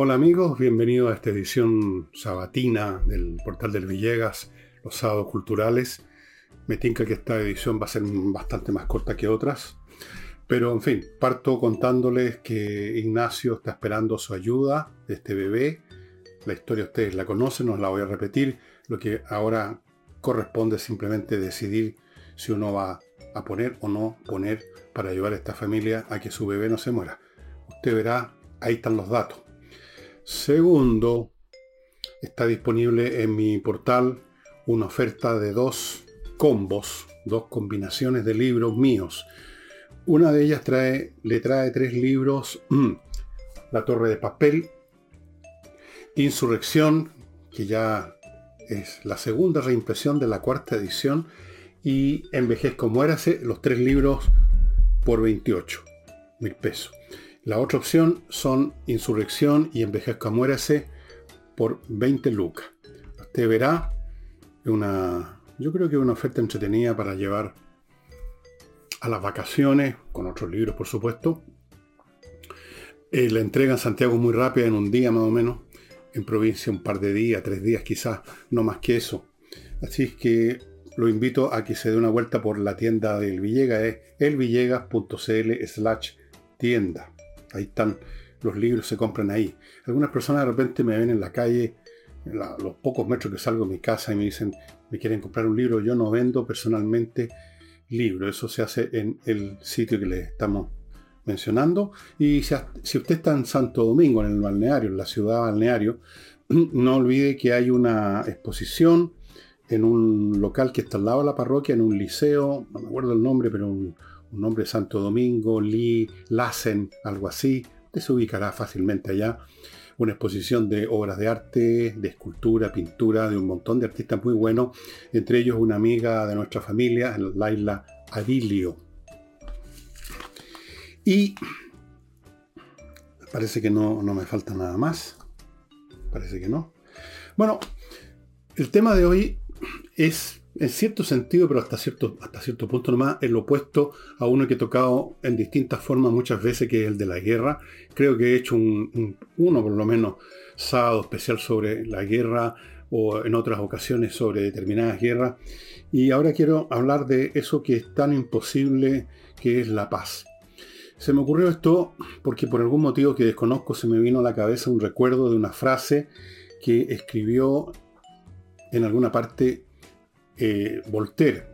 Hola amigos, bienvenidos a esta edición sabatina del portal del Villegas, los sábados culturales. Me tinca que esta edición va a ser bastante más corta que otras. Pero en fin, parto contándoles que Ignacio está esperando su ayuda de este bebé. La historia ustedes la conocen, no la voy a repetir. Lo que ahora corresponde simplemente decidir si uno va a poner o no poner para ayudar a esta familia a que su bebé no se muera. Usted verá, ahí están los datos. Segundo, está disponible en mi portal una oferta de dos combos, dos combinaciones de libros míos. Una de ellas trae, le trae tres libros, La Torre de Papel, Insurrección, que ya es la segunda reimpresión de la cuarta edición, y Envejezco Muérase, los tres libros por 28 mil pesos. La otra opción son Insurrección y Envejezco Muérase por 20 lucas. Usted verá una, yo creo que una oferta entretenida para llevar a las vacaciones, con otros libros por supuesto. Eh, la entrega en Santiago muy rápida, en un día más o menos. En provincia un par de días, tres días quizás, no más que eso. Así que lo invito a que se dé una vuelta por la tienda del Villegas, es elvillegas.cl slash tienda. Ahí están los libros, se compran ahí. Algunas personas de repente me ven en la calle, los pocos metros que salgo de mi casa y me dicen, me quieren comprar un libro. Yo no vendo personalmente libros, eso se hace en el sitio que les estamos mencionando. Y si, si usted está en Santo Domingo, en el balneario, en la ciudad balneario, no olvide que hay una exposición en un local que está al lado de la parroquia, en un liceo, no me acuerdo el nombre, pero un, nombre de Santo Domingo, Lee, Lassen, algo así. Se ubicará fácilmente allá. Una exposición de obras de arte, de escultura, pintura, de un montón de artistas muy buenos, entre ellos una amiga de nuestra familia, Laila Adilio. Y parece que no, no me falta nada más. Parece que no. Bueno, el tema de hoy es, en cierto sentido, pero hasta cierto, hasta cierto punto nomás, el opuesto a uno que he tocado en distintas formas muchas veces, que es el de la guerra. Creo que he hecho un, uno, por lo menos, sábado especial sobre la guerra o en otras ocasiones sobre determinadas guerras. Y ahora quiero hablar de eso que es tan imposible, que es la paz. Se me ocurrió esto porque por algún motivo que desconozco se me vino a la cabeza un recuerdo de una frase que escribió en alguna parte eh, Voltaire,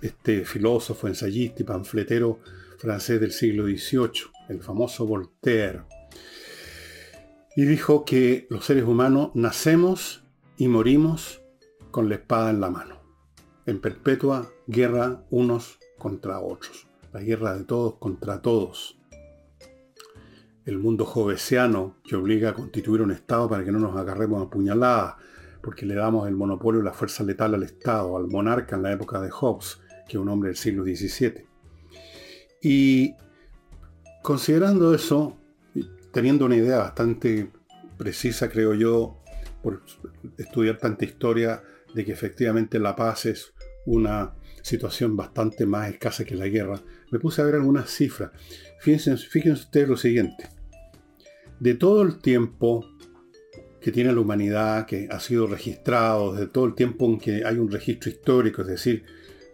este filósofo, ensayista y panfletero francés del siglo XVIII, el famoso Voltaire. Y dijo que los seres humanos nacemos y morimos con la espada en la mano, en perpetua guerra unos contra otros, la guerra de todos contra todos. El mundo jovesiano que obliga a constituir un Estado para que no nos agarremos a puñaladas, porque le damos el monopolio y la fuerza letal al Estado, al monarca en la época de Hobbes, que es un hombre del siglo XVII. Y considerando eso, teniendo una idea bastante precisa, creo yo, por estudiar tanta historia, de que efectivamente la paz es una situación bastante más escasa que la guerra, me puse a ver algunas cifras. Fíjense, fíjense ustedes lo siguiente. De todo el tiempo que tiene la humanidad, que ha sido registrado desde todo el tiempo en que hay un registro histórico, es decir,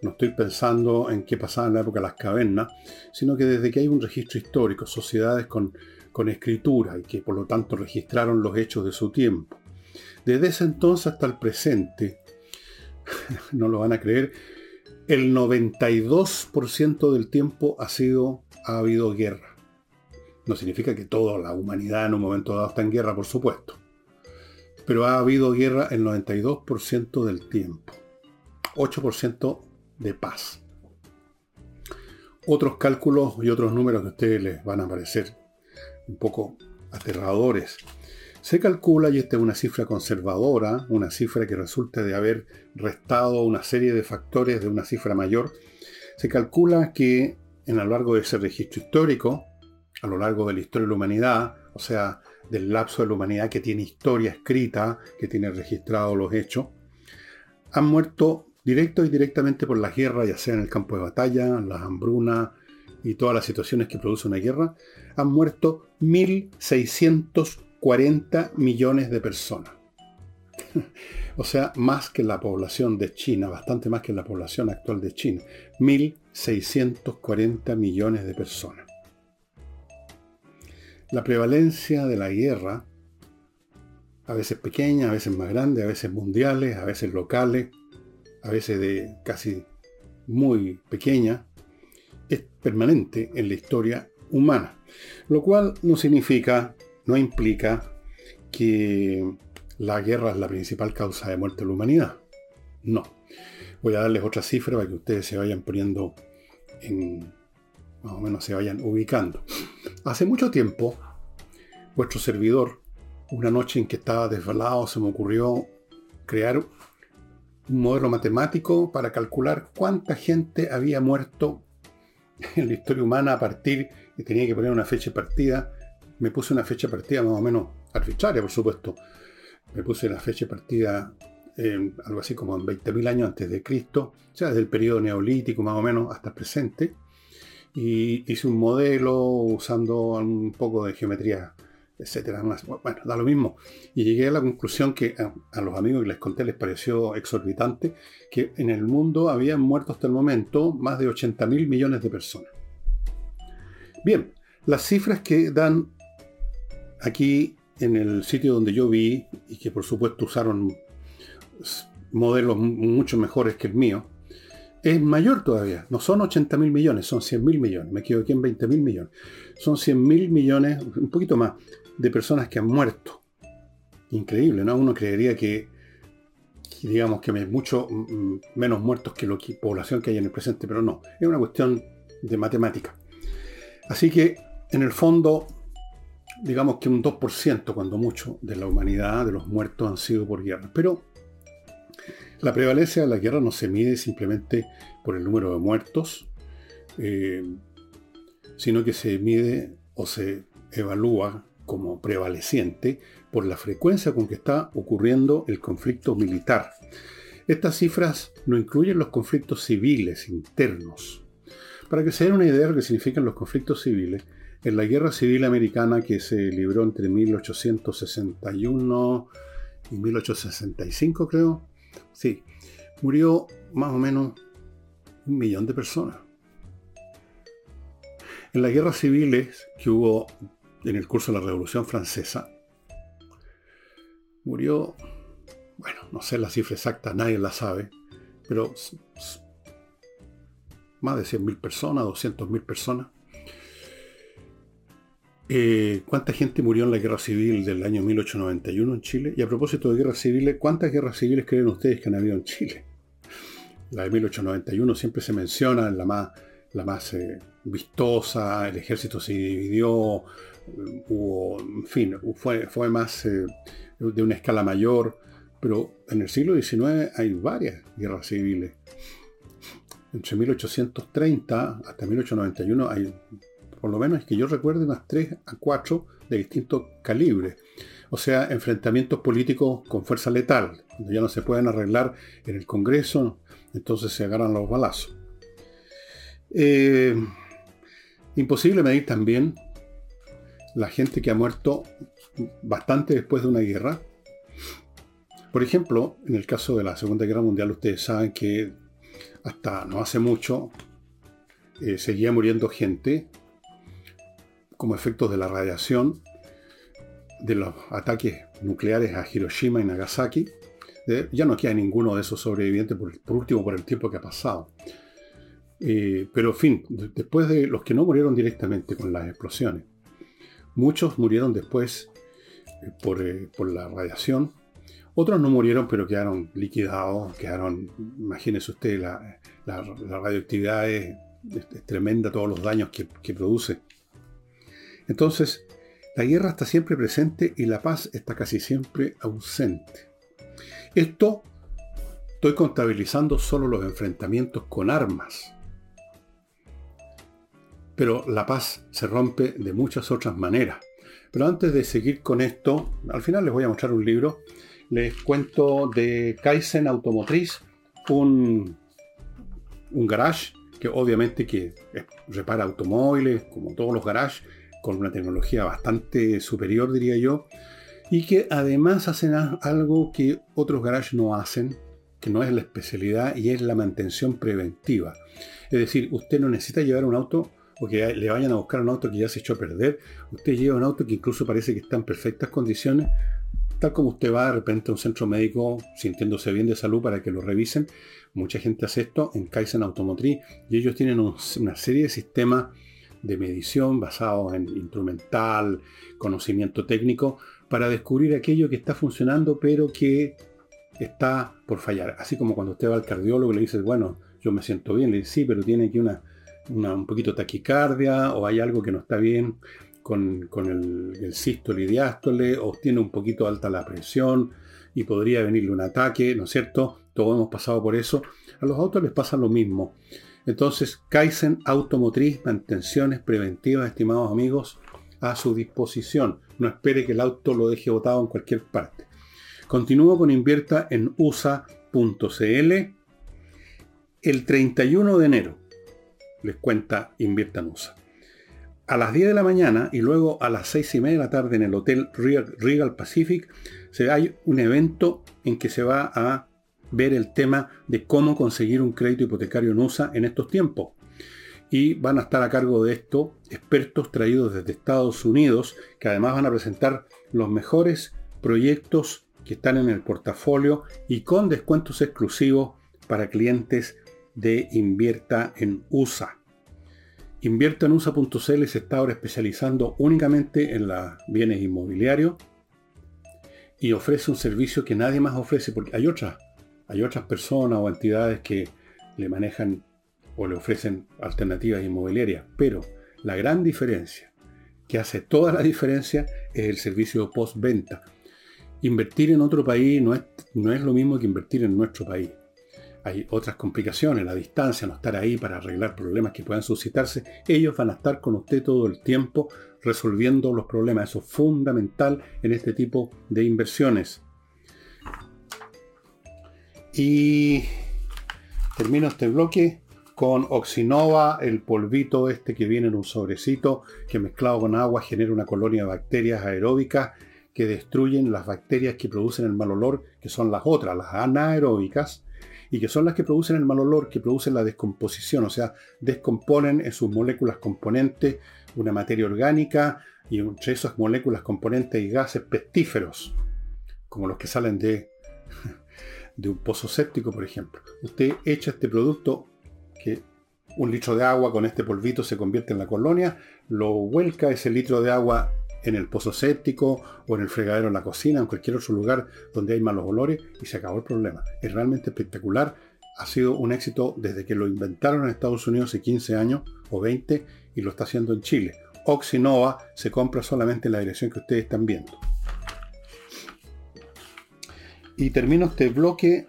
no estoy pensando en qué pasaba en la época de las cavernas, sino que desde que hay un registro histórico, sociedades con, con escritura y que por lo tanto registraron los hechos de su tiempo. Desde ese entonces hasta el presente, no lo van a creer, el 92% del tiempo ha sido, ha habido guerra. No significa que toda la humanidad en un momento dado está en guerra, por supuesto pero ha habido guerra el 92% del tiempo. 8% de paz. Otros cálculos y otros números que a ustedes les van a parecer un poco aterradores. Se calcula, y esta es una cifra conservadora, una cifra que resulta de haber restado una serie de factores de una cifra mayor, se calcula que en a lo largo de ese registro histórico, a lo largo de la historia de la humanidad, o sea, del lapso de la humanidad que tiene historia escrita, que tiene registrados los hechos, han muerto directo y directamente por la guerra, ya sea en el campo de batalla, las hambrunas y todas las situaciones que produce una guerra, han muerto 1.600 40 millones de personas. o sea, más que la población de China, bastante más que la población actual de China. 1.640 millones de personas. La prevalencia de la guerra, a veces pequeña, a veces más grande, a veces mundiales, a veces locales, a veces de casi muy pequeña, es permanente en la historia humana. Lo cual no significa, no implica que la guerra es la principal causa de muerte de la humanidad. No. Voy a darles otra cifra para que ustedes se vayan poniendo en, más o menos se vayan ubicando. Hace mucho tiempo, vuestro servidor, una noche en que estaba desvelado, se me ocurrió crear un modelo matemático para calcular cuánta gente había muerto en la historia humana a partir, y tenía que poner una fecha de partida. Me puse una fecha partida más o menos arbitraria, por supuesto. Me puse la fecha de partida en algo así como en 20.000 años antes de Cristo, o sea, desde el periodo neolítico más o menos hasta el presente. Y hice un modelo usando un poco de geometría etcétera. Bueno, da lo mismo. Y llegué a la conclusión que a, los amigos que les conté les pareció exorbitante que en el mundo habían muerto hasta el momento más de 80 mil millones de personas. Bien, las cifras que dan aquí en el sitio donde yo vi y que por supuesto usaron modelos mucho mejores que el mío, es mayor todavía. No son 80 mil millones, son 100 mil millones. Me equivoqué en 20 mil millones. Son 100 mil millones, un poquito más, de personas que han muerto. Increíble, ¿no? Uno creería que, digamos que hay mucho menos muertos que la población que hay en el presente, pero no. Es una cuestión de matemática. Así que, en el fondo, digamos que un 2%, cuando mucho, de la humanidad, de los muertos han sido por guerra. Pero la prevalencia de la guerra no se mide simplemente por el número de muertos, eh, sino que se mide o se evalúa como prevaleciente por la frecuencia con que está ocurriendo el conflicto militar. Estas cifras no incluyen los conflictos civiles internos. Para que se den una idea de lo que significan los conflictos civiles, en la Guerra Civil Americana que se libró entre 1861 y 1865, creo, sí, murió más o menos un millón de personas. En las guerras civiles que hubo en el curso de la Revolución Francesa, murió, bueno, no sé la cifra exacta, nadie la sabe, pero más de 100.000 personas, 200.000 personas. Eh, ¿Cuánta gente murió en la guerra civil del año 1891 en Chile? Y a propósito de guerras civiles, ¿cuántas guerras civiles creen ustedes que han habido en Chile? La de 1891 siempre se menciona, la más, la más eh, vistosa, el ejército se dividió, hubo, en fin, fue, más eh, de una escala mayor, pero en el siglo XIX hay varias guerras civiles. Entre 1830 hasta 1891 hay, por lo menos es que yo recuerde, unas 3 a 4 de distintos calibres. O sea, enfrentamientos políticos con fuerza letal, donde ya no se pueden arreglar en el Congreso, entonces se agarran los balazos. Eh, imposible medir también la gente que ha muerto bastante después de una guerra. Por ejemplo, en el caso de la Segunda Guerra Mundial, ustedes saben que hasta no hace mucho eh, seguía muriendo gente como efecto de la radiación de los ataques nucleares a Hiroshima y Nagasaki. ya no queda ninguno de esos sobrevivientes, por, último, por el tiempo que ha pasado. Eh, pero, en fin, después de los que no murieron directamente con las explosiones, Muchos murieron después eh, eh, por, la radiación. Otros no murieron, pero quedaron liquidados, quedaron, imagínense usted, la, radioactividad es, tremenda, todos los daños que, que produce. Entonces, la guerra está siempre presente y la paz está casi siempre ausente. Esto estoy contabilizando solo los enfrentamientos con armas. Pero la paz se rompe de muchas otras maneras. Pero antes de seguir con esto, al final les voy a mostrar un libro. Les cuento de Kaizen Automotriz, un, un garage que obviamente que repara automóviles, como todos los garages, con una tecnología bastante superior, diría yo, y que además hacen algo que otros garages no hacen, que no es la especialidad y es la mantención preventiva. Es decir, usted no necesita llevar un auto o que le vayan a buscar un auto que ya se echó a perder. Usted lleva un auto que incluso parece que está en perfectas condiciones, tal como usted va de repente a un centro médico sintiéndose bien de salud para que lo revisen. Mucha gente hace esto en Kaizen Automotriz y ellos tienen una serie de sistemas de medición basados en instrumental, conocimiento técnico, para descubrir aquello que está funcionando pero que está por fallar. Así como cuando usted va al cardiólogo y le dice, bueno, yo me siento bien, le dice, sí, pero tiene aquí una, un poquito taquicardia o hay algo que no está bien con, el, el, sístole y diástole o tiene un poquito alta la presión y podría venirle un ataque, ¿no es cierto? Todos hemos pasado por eso. A los autos les pasa lo mismo. Entonces, Kaizen Automotriz, mantenciones preventivas, estimados amigos, a su disposición. No espere que el auto lo deje botado en cualquier parte. Continúo con invierta en USA.cl el 31 de enero. Les cuenta Invierta en USA. A las 10 de la mañana y luego a las 6 y media de la tarde en el Hotel Regal Pacific se hay un evento en que se va a ver el tema de cómo conseguir un crédito hipotecario en USA en estos tiempos. Y van a estar a cargo de esto expertos traídos desde Estados Unidos, que además van a presentar los mejores proyectos que están en el portafolio y con descuentos exclusivos para clientes de Invierta en USA. Invierta en USA.cl se está ahora especializando únicamente en los bienes inmobiliarios y ofrece un servicio que nadie más ofrece, porque hay otras hay otras personas o entidades que le manejan o le ofrecen alternativas inmobiliarias, pero la gran diferencia, que hace toda la diferencia, es el servicio postventa. Invertir en otro país no es, no es lo mismo que invertir en nuestro país. Hay otras complicaciones, la distancia, no estar ahí para arreglar problemas que puedan suscitarse. Ellos van a estar con usted todo el tiempo resolviendo los problemas. Eso es fundamental en este tipo de inversiones. Y termino este bloque con Oxinova, el polvito este que viene en un sobrecito que mezclado con agua genera una colonia de bacterias aeróbicas que destruyen las bacterias que producen el mal olor, que son las otras, las anaeróbicas, y que son las que producen el mal olor, que producen la descomposición, o sea, descomponen en sus moléculas componentes una materia orgánica y entre esas moléculas componentes y gases pestíferos, como los que salen de de un pozo séptico, por ejemplo. Usted echa este producto, que un litro de agua con este polvito se convierte en la colonia, lo vuelca ese litro de agua en el pozo séptico o en el fregadero en la cocina, en cualquier otro lugar donde hay malos olores y se acabó el problema. Es realmente espectacular. Ha sido un éxito desde que lo inventaron en Estados Unidos hace 15 años o 20 y lo está haciendo en Chile. Oxinova se compra solamente en la dirección que ustedes están viendo. Y termino este bloque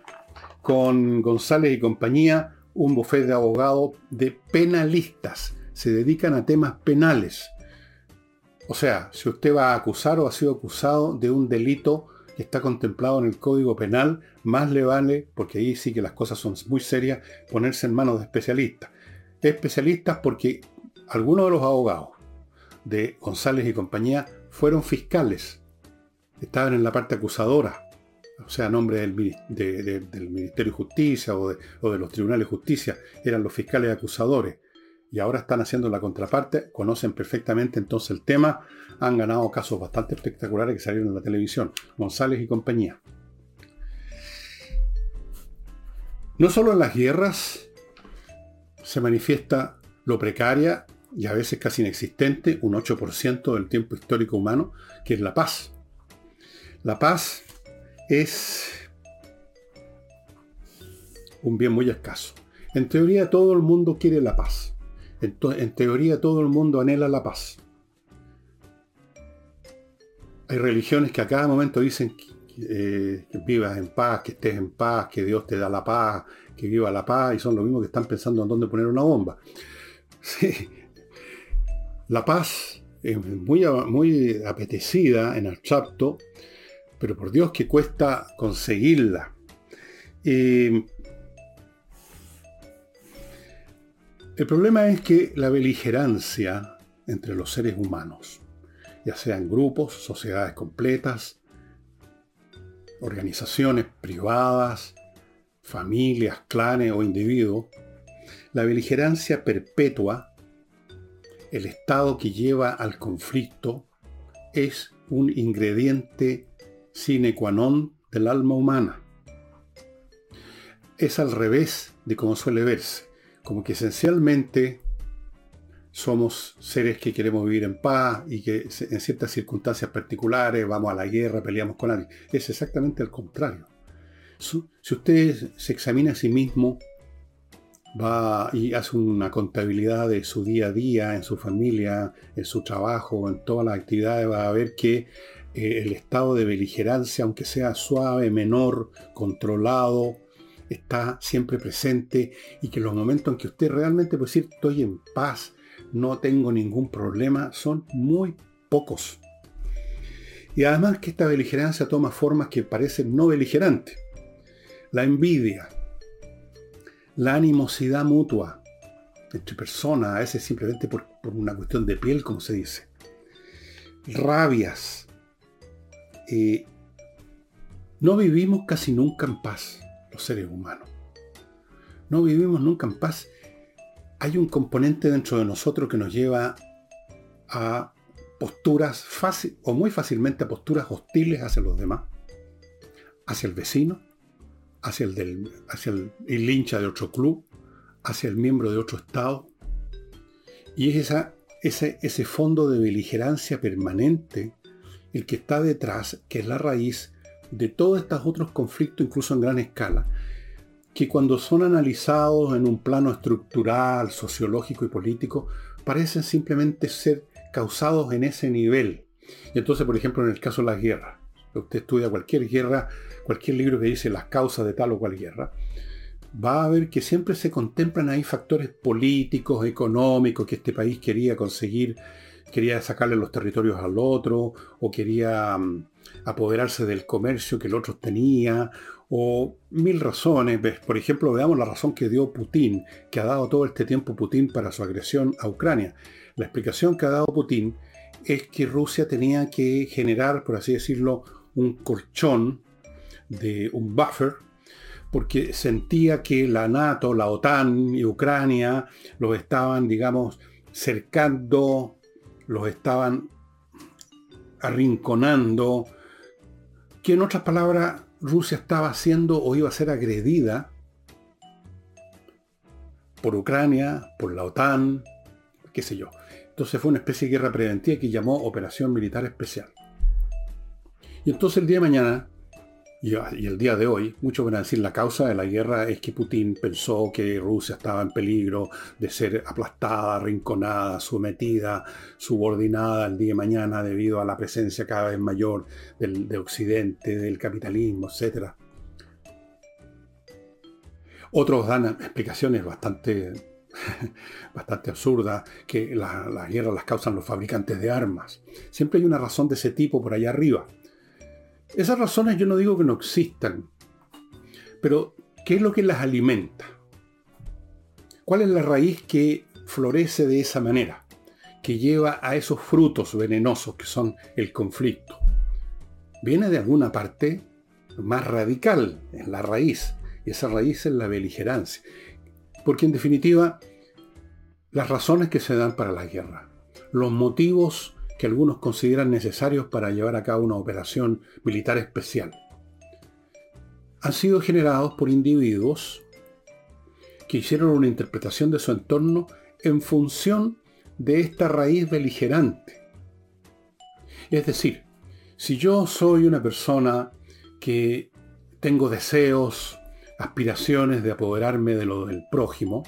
con González y compañía, un bufete de abogados de penalistas. Se dedican a temas penales. O sea, si usted va a acusar o ha sido acusado de un delito que está contemplado en el Código Penal, más le vale, porque ahí sí que las cosas son muy serias, ponerse en manos de especialistas. Especialistas porque algunos de los abogados de González y compañía fueron fiscales. Estaban en la parte acusadora o sea, a nombre del, Ministerio de Justicia o de, los Tribunales de Justicia, eran los fiscales acusadores. Y ahora están haciendo la contraparte, conocen perfectamente entonces el tema, han ganado casos bastante espectaculares que salieron en la televisión, González y compañía. No solo en las guerras se manifiesta lo precaria y a veces casi inexistente, un 8% del tiempo histórico humano, que es la paz. La paz es un bien muy escaso. En teoría todo el mundo quiere la paz. En, teoría todo el mundo anhela la paz. Hay religiones que a cada momento dicen que, eh, vivas en paz, que estés en paz, que Dios te da la paz, que viva la paz, y son lo mismo que están pensando en dónde poner una bomba. La paz es muy, muy apetecida en abstracto, pero por Dios que cuesta conseguirla. el problema es que la beligerancia entre los seres humanos, ya sean grupos, sociedades completas, organizaciones privadas, familias, clanes o individuos, la beligerancia perpetua, el estado que lleva al conflicto, es un ingrediente sine qua non del alma humana. Es al revés de como suele verse, como que esencialmente somos seres que queremos vivir en paz y que en ciertas circunstancias particulares vamos a la guerra, peleamos con alguien. Es exactamente al contrario. Si usted se examina a sí mismo, va y hace una contabilidad de su día a día, en su familia, en su trabajo, en todas las actividades, va a ver que eh, el estado de beligerancia, aunque sea suave, menor, controlado, está siempre presente y que los momentos en que usted realmente puede decir estoy en paz, no tengo ningún problema, son muy pocos. Y además que esta beligerancia toma formas que parecen no beligerantes. La envidia, la animosidad mutua entre personas, a veces simplemente por, una cuestión de piel, como se dice. Rabias. Eh, no vivimos casi nunca en paz, los seres humanos. No vivimos nunca en paz. Hay un componente dentro de nosotros que nos lleva a posturas fácil o muy fácilmente a posturas hostiles hacia los demás, hacia el vecino, hacia el, del, hacia el, hincha de otro club, hacia el miembro de otro Estado. Y es esa, ese, ese fondo de beligerancia permanente el que está detrás, que es la raíz de todos estos otros conflictos, incluso en gran escala, que cuando son analizados en un plano estructural, sociológico y político, parecen simplemente ser causados en ese nivel. Y entonces, por ejemplo, en el caso de las guerras, usted estudia cualquier guerra, cualquier libro que dice las causas de tal o cual guerra, va a ver que siempre se contemplan ahí factores políticos, económicos, que este país quería conseguir, quería sacarle los territorios al otro, o quería mm, apoderarse del comercio que el otro tenía, o mil razones. Por ejemplo, veamos la razón que dio Putin, que ha dado todo este tiempo Putin para su agresión a Ucrania. La explicación que ha dado Putin es que Rusia tenía que generar, por así decirlo, un colchón, de un buffer, porque sentía que la NATO, la OTAN y Ucrania los estaban, digamos, cercando, los estaban arrinconando, que en otras palabras Rusia estaba siendo o iba a ser agredida por Ucrania, por la OTAN, qué sé yo. Entonces fue una especie de guerra preventiva que llamó Operación Militar Especial. Y entonces el día de mañana, y, el día de hoy, muchos van a decir la causa de la guerra es que Putin pensó que Rusia estaba en peligro de ser aplastada, arrinconada, sometida, subordinada el día de mañana debido a la presencia cada vez mayor del, de Occidente, del capitalismo, etc. Otros dan explicaciones bastante, bastante absurdas, que las guerras las causan los fabricantes de armas. Siempre hay una razón de ese tipo por allá arriba. Esas razones yo no digo que no existan, pero ¿qué es lo que las alimenta? ¿Cuál es la raíz que florece de esa manera, que lleva a esos frutos venenosos que son el conflicto? Viene de alguna parte más radical, en la raíz, y esa raíz es la beligerancia. Porque en definitiva, las razones que se dan para la guerra, los motivos que algunos consideran necesarios para llevar a cabo una operación militar especial. Han sido generados por individuos que hicieron una interpretación de su entorno en función de esta raíz beligerante. Es decir, si yo soy una persona que tengo deseos, aspiraciones de apoderarme de lo del prójimo,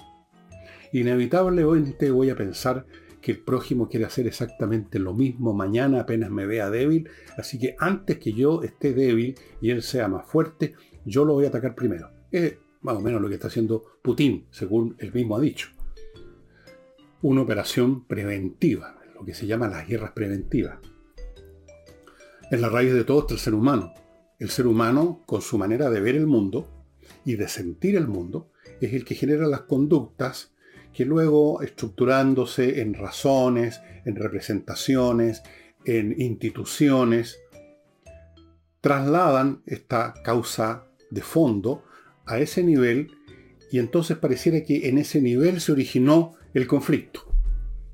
inevitablemente voy a pensar que el prójimo quiere hacer exactamente lo mismo mañana apenas me vea débil. Así que antes que yo esté débil y él sea más fuerte, yo lo voy a atacar primero. Es más o menos lo que está haciendo Putin, según él mismo ha dicho. Una operación preventiva, lo que se llama las guerras preventivas. Es la raíz de todo el ser humano. El ser humano, con su manera de ver el mundo y de sentir el mundo, es el que genera las conductas que luego, estructurándose en razones, en representaciones, en instituciones, trasladan esta causa de fondo a ese nivel y entonces pareciera que en ese nivel se originó el conflicto.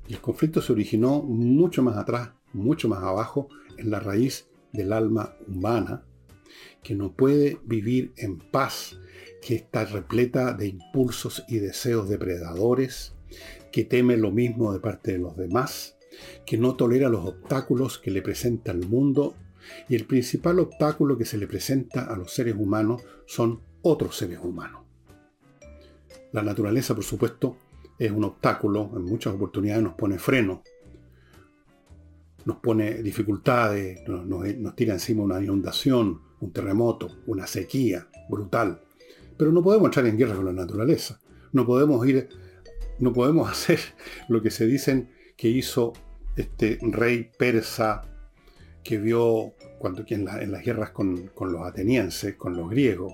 Y el conflicto se originó mucho más atrás, mucho más abajo, en la raíz del alma humana, que no puede vivir en paz, que está repleta de impulsos y deseos depredadores, que teme lo mismo de parte de los demás, que no tolera los obstáculos que le presenta el mundo, y el principal obstáculo que se le presenta a los seres humanos son otros seres humanos. La naturaleza, por supuesto, es un obstáculo, en muchas oportunidades nos pone freno, nos pone dificultades, nos, tira encima una inundación, un terremoto, una sequía brutal. Pero no podemos entrar en guerra con la naturaleza. No podemos ir, no podemos hacer lo que se dicen que hizo este rey persa que vio cuando en, las guerras con, con los atenienses, con los griegos,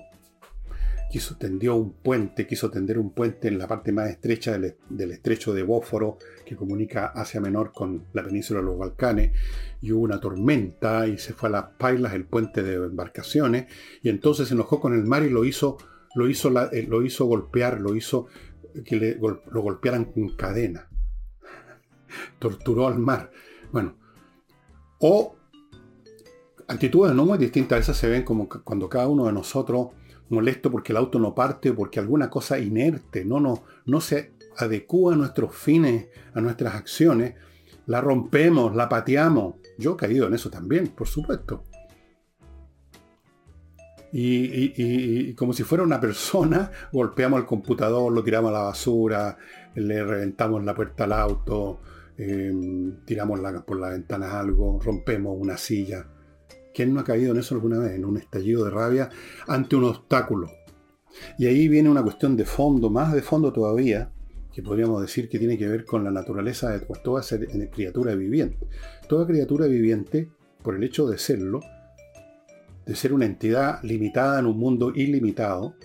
quiso tendió un puente, quiso tender un puente en la parte más estrecha del, estrecho de Bósforo que comunica Asia Menor con la península de los Balcanes y hubo una tormenta y se fue a las pailas el puente de embarcaciones y entonces se enojó con el mar y lo hizo lo hizo, eh, lo hizo golpear, lo hizo que lo golpearan con cadena. Torturó al mar. Bueno, o actitudes no muy distintas, esas se ven como cuando cada uno de nosotros molesto porque el auto no parte, porque alguna cosa inerte no, no, no se adecua a nuestros fines, a nuestras acciones, la rompemos, la pateamos. Yo he caído en eso también, por supuesto. Y, como si fuera una persona, golpeamos el computador, lo tiramos a la basura, le reventamos la puerta al auto, em, tiramos por la ventana algo, rompemos una silla. ¿Quién no ha caído en eso alguna vez? En un estallido de rabia ante un obstáculo. Y ahí viene una cuestión de fondo, más de fondo todavía, que podríamos decir que tiene que ver con la naturaleza de toda criatura viviente. Toda criatura viviente, por el hecho de serlo, de ser una entidad limitada en un mundo ilimitado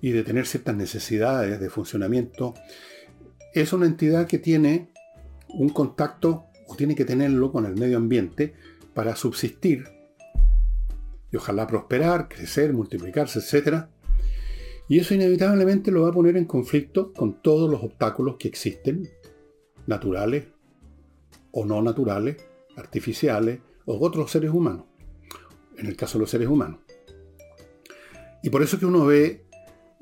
y de tener ciertas necesidades de funcionamiento, es una entidad que tiene un contacto o tiene que tenerlo con el medio ambiente para subsistir y ojalá prosperar, crecer, multiplicarse, etc. Y eso inevitablemente lo va a poner en conflicto con todos los obstáculos que existen, naturales o no naturales, artificiales o otros seres humanos, en el caso de los seres humanos. Y por eso que uno ve,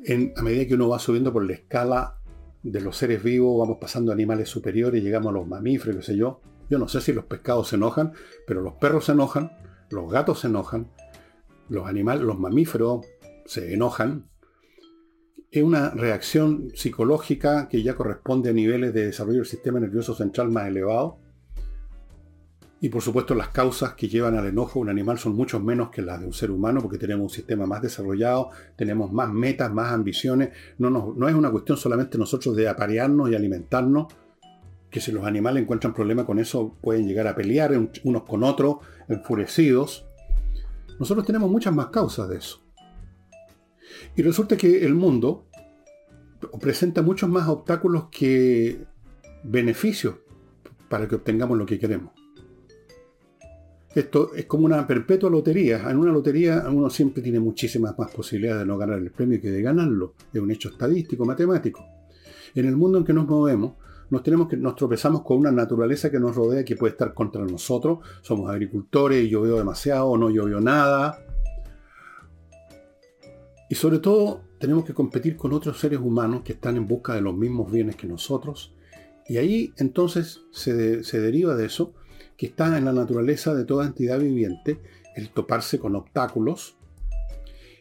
en, a medida que uno va subiendo por la escala de los seres vivos, vamos pasando a animales superiores, llegamos a los mamíferos, qué sé yo, yo no sé si los pescados se enojan, pero los perros se enojan, los gatos se enojan, los animales, los mamíferos se enojan. Es una reacción psicológica que ya corresponde a niveles de desarrollo del sistema nervioso central más elevado. Y por supuesto las causas que llevan al enojo de un animal son mucho menos que las de un ser humano porque tenemos un sistema más desarrollado, tenemos más metas, más ambiciones. No, no es una cuestión solamente nosotros de aparearnos y alimentarnos, que si los animales encuentran problemas con eso pueden llegar a pelear unos con otros, enfurecidos. Nosotros tenemos muchas más causas de eso. Y resulta que el mundo presenta muchos más obstáculos que beneficios para que obtengamos lo que queremos. Esto es como una perpetua lotería. En una lotería uno siempre tiene muchísimas más posibilidades de no ganar el premio que de ganarlo. Es un hecho estadístico, matemático. En el mundo en que nos movemos, nos, tropezamos con una naturaleza que nos rodea que puede estar contra nosotros. Somos agricultores y llovió demasiado o no llovió nada. Y sobre todo tenemos que competir con otros seres humanos que están en busca de los mismos bienes que nosotros. Y ahí entonces se deriva de eso que está en la naturaleza de toda entidad viviente el toparse con obstáculos.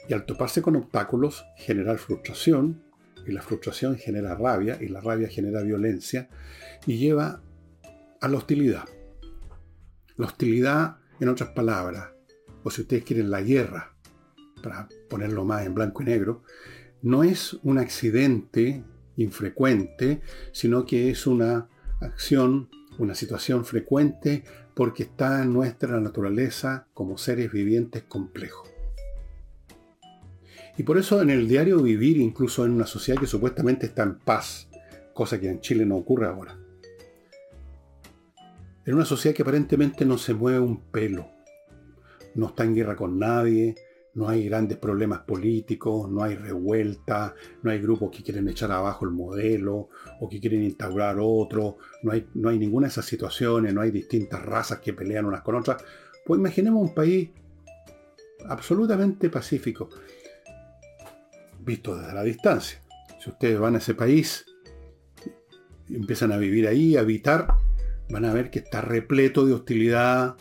Y al toparse con obstáculos generar frustración, y la frustración genera rabia y la rabia genera violencia y lleva a la hostilidad. La hostilidad, en otras palabras, o si ustedes quieren la guerra, para ponerlo más en blanco y negro, no es un accidente infrecuente, sino que es una acción, una situación frecuente porque está en nuestra naturaleza como seres vivientes complejos. Y por eso en el diario vivir, incluso en una sociedad que supuestamente está en paz, cosa que en Chile no ocurre ahora. En una sociedad que aparentemente no se mueve un pelo, no está en guerra con nadie, no hay grandes problemas políticos, no hay revuelta, no hay grupos que quieren echar abajo el modelo o que quieren instaurar otro, no hay, no hay ninguna de esas situaciones, no hay distintas razas que pelean unas con otras. Pues imaginemos un país absolutamente pacífico, visto desde la distancia. Si ustedes van a ese país, empiezan a vivir ahí, a habitar, van a ver que está repleto de hostilidad,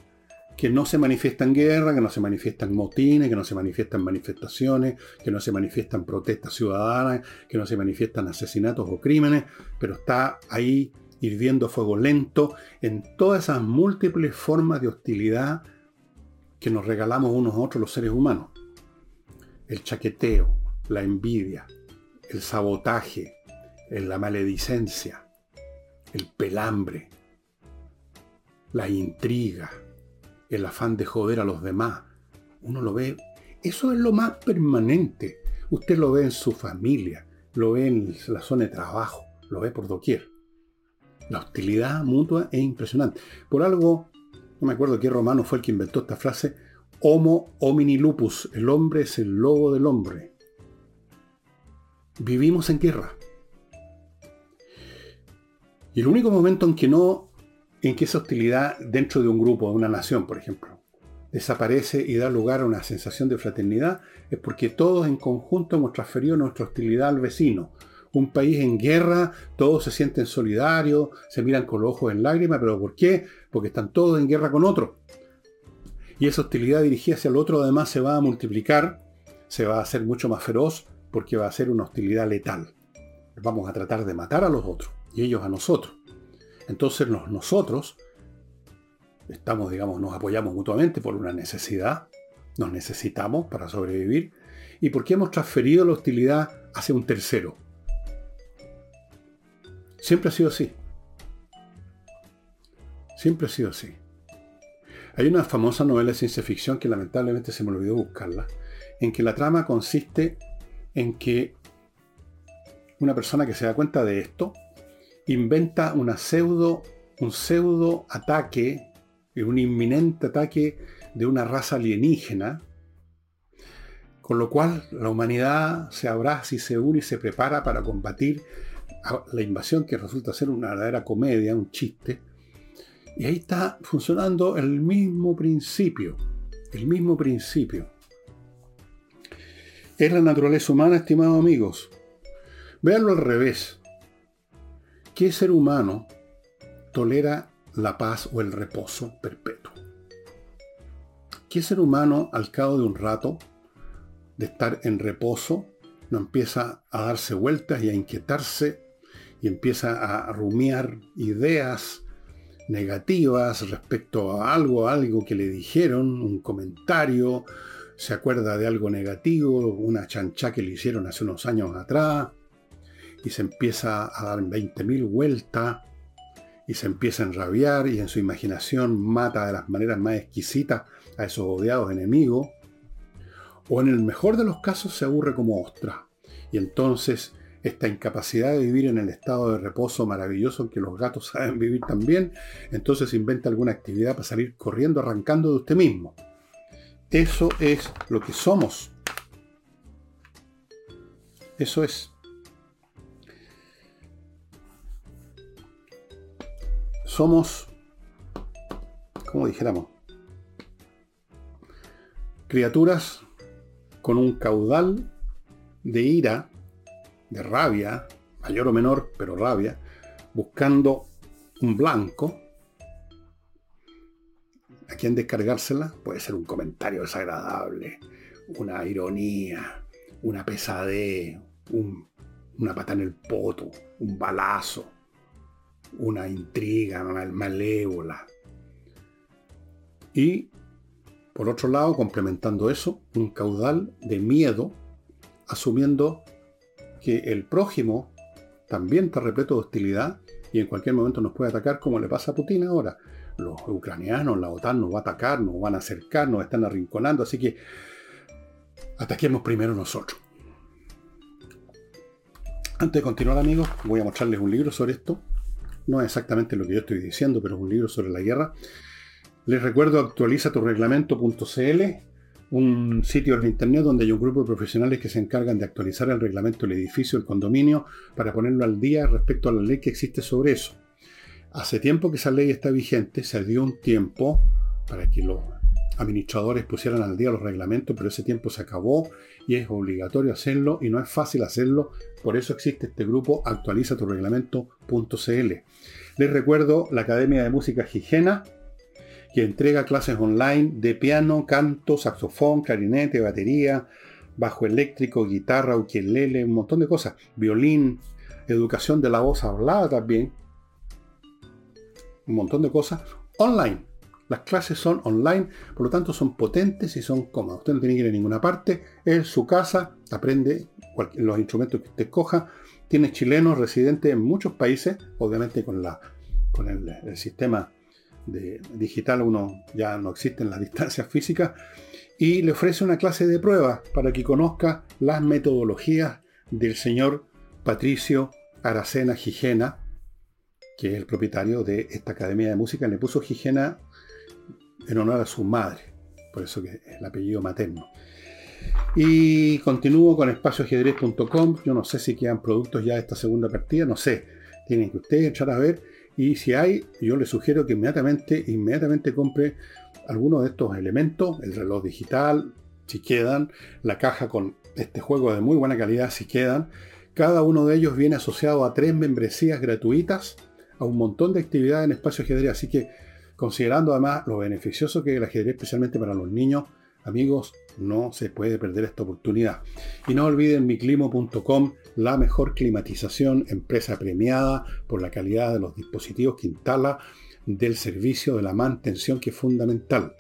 que no se manifiesta en guerra, que no se manifiestan motines, que no se manifiestan manifestaciones, que no se manifiestan protestas ciudadanas, que no se manifiestan asesinatos o crímenes, pero está ahí hirviendo fuego lento en todas esas múltiples formas de hostilidad que nos regalamos unos a otros los seres humanos. El chaqueteo, la envidia, el sabotaje, la maledicencia, el pelambre, la intriga, el afán de joder a los demás. Uno lo ve, eso es lo más permanente. Usted lo ve en su familia, lo ve en la zona de trabajo, lo ve por doquier. La hostilidad mutua es impresionante. Por algo, no me acuerdo qué romano fue el que inventó esta frase, Homo homini lupus, el hombre es el lobo del hombre. Vivimos en guerra. Y el único momento en que no en que esa hostilidad dentro de un grupo, de una nación, por ejemplo, desaparece y da lugar a una sensación de fraternidad, es porque todos en conjunto hemos transferido nuestra hostilidad al vecino. Un país en guerra, todos se sienten solidarios, se miran con los ojos en lágrimas, pero ¿por qué? Porque están todos en guerra con otro. Y esa hostilidad dirigida hacia el otro además se va a multiplicar, se va a hacer mucho más feroz, porque va a ser una hostilidad letal. Vamos a tratar de matar a los otros y ellos a nosotros. Entonces nosotros estamos, digamos, nos apoyamos mutuamente por una necesidad, nos necesitamos para sobrevivir, y porque hemos transferido la hostilidad hacia un tercero. Siempre ha sido así. Siempre ha sido así. Hay una famosa novela de ciencia ficción que lamentablemente se me olvidó buscarla, en que la trama consiste en que una persona que se da cuenta de esto inventa una pseudo, un pseudo ataque, un inminente ataque de una raza alienígena, con lo cual la humanidad se abraza y se une y se prepara para combatir la invasión que resulta ser una verdadera comedia, un chiste. Y ahí está funcionando el mismo principio, el mismo principio. Es la naturaleza humana, estimados amigos. Veanlo al revés. ¿Qué ser humano tolera la paz o el reposo perpetuo? ¿Qué ser humano al cabo de un rato de estar en reposo no empieza a darse vueltas y a inquietarse y empieza a rumiar ideas negativas respecto a algo, algo que le dijeron, un comentario, se acuerda de algo negativo, una chancha que le hicieron hace unos años atrás, y se empieza a dar 20.000 vueltas y se empieza a enrabiar y en su imaginación mata de las maneras más exquisitas a esos odiados enemigos. O en el mejor de los casos se aburre como ostra. Y entonces esta incapacidad de vivir en el estado de reposo maravilloso en que los gatos saben vivir también, entonces inventa alguna actividad para salir corriendo, arrancando de usted mismo. Eso es lo que somos. Eso es. Somos, como dijéramos, criaturas con un caudal de ira, de rabia, mayor o menor, pero rabia, buscando un blanco, a quien descargársela, puede ser un comentario desagradable, una ironía, una pesadez, una pata en el poto, un balazo, una intriga malévola. Y, por otro lado, complementando eso, un caudal de miedo, asumiendo que el prójimo también está repleto de hostilidad y en cualquier momento nos puede atacar como le pasa a Putin ahora. Los ucranianos, la OTAN nos va a atacar, nos van a acercar, nos están arrinconando, así que ataquemos primero nosotros. Antes de continuar, amigos, voy a mostrarles un libro sobre esto. No es exactamente lo que yo estoy diciendo, pero es un libro sobre la guerra. Les recuerdo actualiza tu reglamento.cl, un sitio en internet donde hay un grupo de profesionales que se encargan de actualizar el reglamento del edificio, el condominio, para ponerlo al día respecto a la ley que existe sobre eso. Hace tiempo que esa ley está vigente, se dio un tiempo para que los administradores pusieran al día los reglamentos, pero ese tiempo se acabó y es obligatorio hacerlo y no es fácil hacerlo. Por eso existe este grupo actualiza tu. Les recuerdo la Academia de Música Gigena, que entrega clases online de piano, canto, saxofón, clarinete, batería, bajo eléctrico, guitarra, ukelele, un montón de cosas, violín, educación de la voz hablada también, un montón de cosas online. Las clases son online, por lo tanto son potentes y son cómodas. Usted no tiene que ir a ninguna parte, es su casa, aprende los instrumentos que usted escoja. Tiene chilenos residentes en muchos países, obviamente con, con el, sistema de, digital uno ya no existen las distancias físicas, y le ofrece una clase de prueba para que conozca las metodologías del señor Patricio Aracena Gijena, que es el propietario de esta academia de música. Le puso Gijena en honor a su madre, por eso que el apellido materno. Y continúo con espacioajedrez.com. Yo no sé si quedan productos ya de esta segunda partida, no sé. Tienen que ustedes echar a ver. Y si hay, yo les sugiero que inmediatamente, inmediatamente compre algunos de estos elementos, el reloj digital, si quedan, la caja con este juego de muy buena calidad, si quedan. Cada uno de ellos viene asociado a tres membresías gratuitas, a un montón de actividades en espacio ajedrez. Así que Considerando además lo beneficioso que es el ajedrez, especialmente para los niños, amigos, no se puede perder esta oportunidad. Y no olviden miclimo.com, la mejor climatización, empresa premiada por la calidad de los dispositivos que instala, del servicio de la mantención que es fundamental.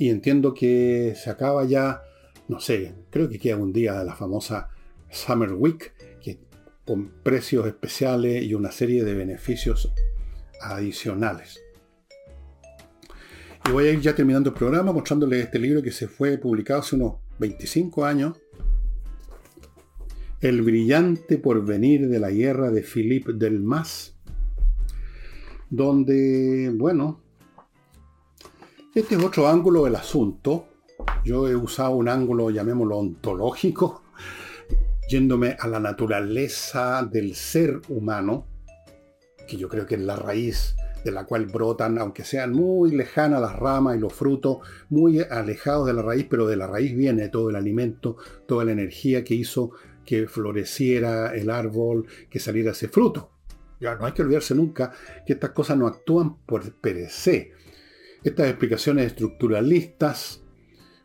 Y entiendo que se acaba ya, no sé, creo que queda un día de la famosa Summer Week, que, con precios especiales y una serie de beneficios adicionales. Y voy a ir ya terminando el programa mostrándoles este libro que se fue publicado hace unos 25 años. El brillante porvenir de la guerra de Philippe Delmas. Donde, bueno, este es otro ángulo del asunto. Yo he usado un ángulo, llamémoslo ontológico, yéndome a la naturaleza del ser humano, que yo creo que es la raíz de la cual brotan, aunque sean muy lejanas las ramas y los frutos, muy alejados de la raíz, pero de la raíz viene todo el alimento, toda la energía que hizo que floreciera el árbol, que saliera ese fruto. Ya no hay que olvidarse nunca que estas cosas no actúan por perecer. Estas explicaciones estructuralistas,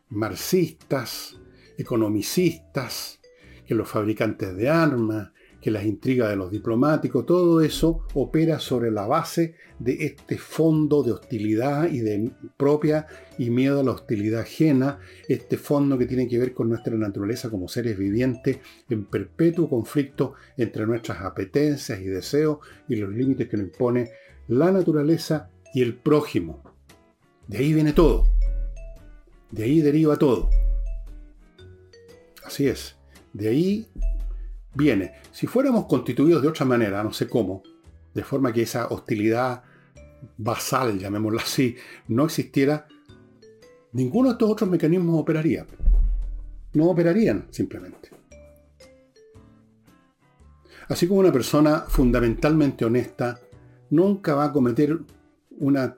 marxistas, economicistas, que los fabricantes de armas, que las intrigas de los diplomáticos, todo eso opera sobre la base de este fondo de hostilidad y de propia y miedo a la hostilidad ajena, este fondo que tiene que ver con nuestra naturaleza como seres vivientes en perpetuo conflicto entre nuestras apetencias y deseos y los límites que nos impone la naturaleza y el prójimo. De ahí viene todo. De ahí deriva todo. Así es. De ahí viene. Si fuéramos constituidos de otra manera, no sé cómo, de forma que esa hostilidad basal, llamémosla así, no existiera, ninguno de estos otros mecanismos operaría. No operarían simplemente. Así como una persona fundamentalmente honesta nunca va a cometer una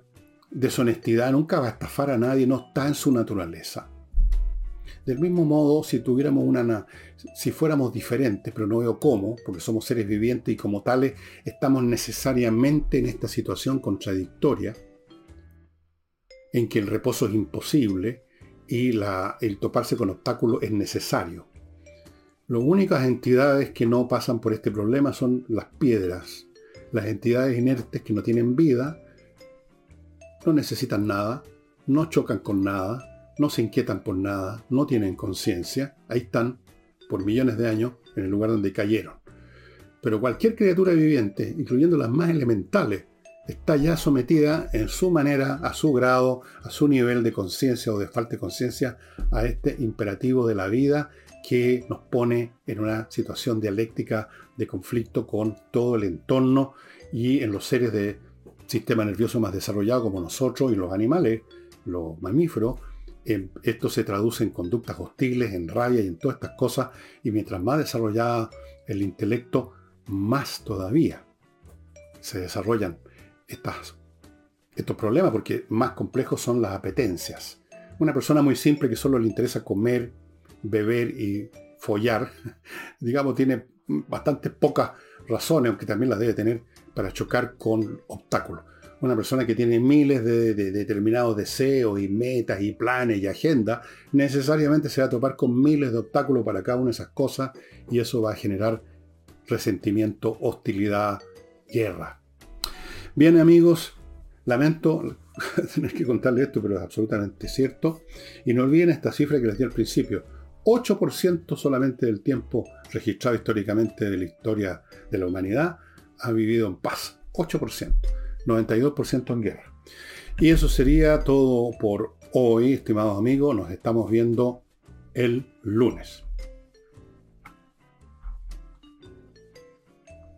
deshonestidad, nunca va a estafar a nadie, no está en su naturaleza. Del mismo modo, si tuviéramos una, si fuéramos diferentes, pero no veo cómo, porque somos seres vivientes y como tales estamos necesariamente en esta situación contradictoria, en que el reposo es imposible y el toparse con obstáculos es necesario. Las únicas entidades que no pasan por este problema son las piedras. Las entidades inertes que no tienen vida, no necesitan nada, no chocan con nada, no se inquietan por nada, no tienen conciencia, ahí están por millones de años en el lugar donde cayeron. Pero cualquier criatura viviente, incluyendo las más elementales, está ya sometida en su manera, a su grado, a su nivel de conciencia o de falta de conciencia, a este imperativo de la vida que nos pone en una situación dialéctica de conflicto con todo el entorno y en los seres de sistema nervioso más desarrollado como nosotros y los animales, los mamíferos, esto se traduce en conductas hostiles, en rabia y en todas estas cosas, y mientras más desarrollada el intelecto, más todavía se desarrollan estos problemas, porque más complejos son las apetencias. Una persona muy simple que solo le interesa comer, beber y follar, digamos, tiene bastante pocas razones, aunque también las debe tener, para chocar con obstáculos una persona que tiene miles de, determinados deseos y metas y planes y agenda, necesariamente se va a topar con miles de obstáculos para cada una de esas cosas y eso va a generar resentimiento, hostilidad, guerra. Bien amigos, lamento tener que contarles esto, pero es absolutamente cierto. Y no olviden esta cifra que les di al principio. 8% solamente del tiempo registrado históricamente de la historia de la humanidad ha vivido en paz. 8%. 92% en guerra. Y eso sería todo por hoy, estimados amigos. Nos estamos viendo el lunes.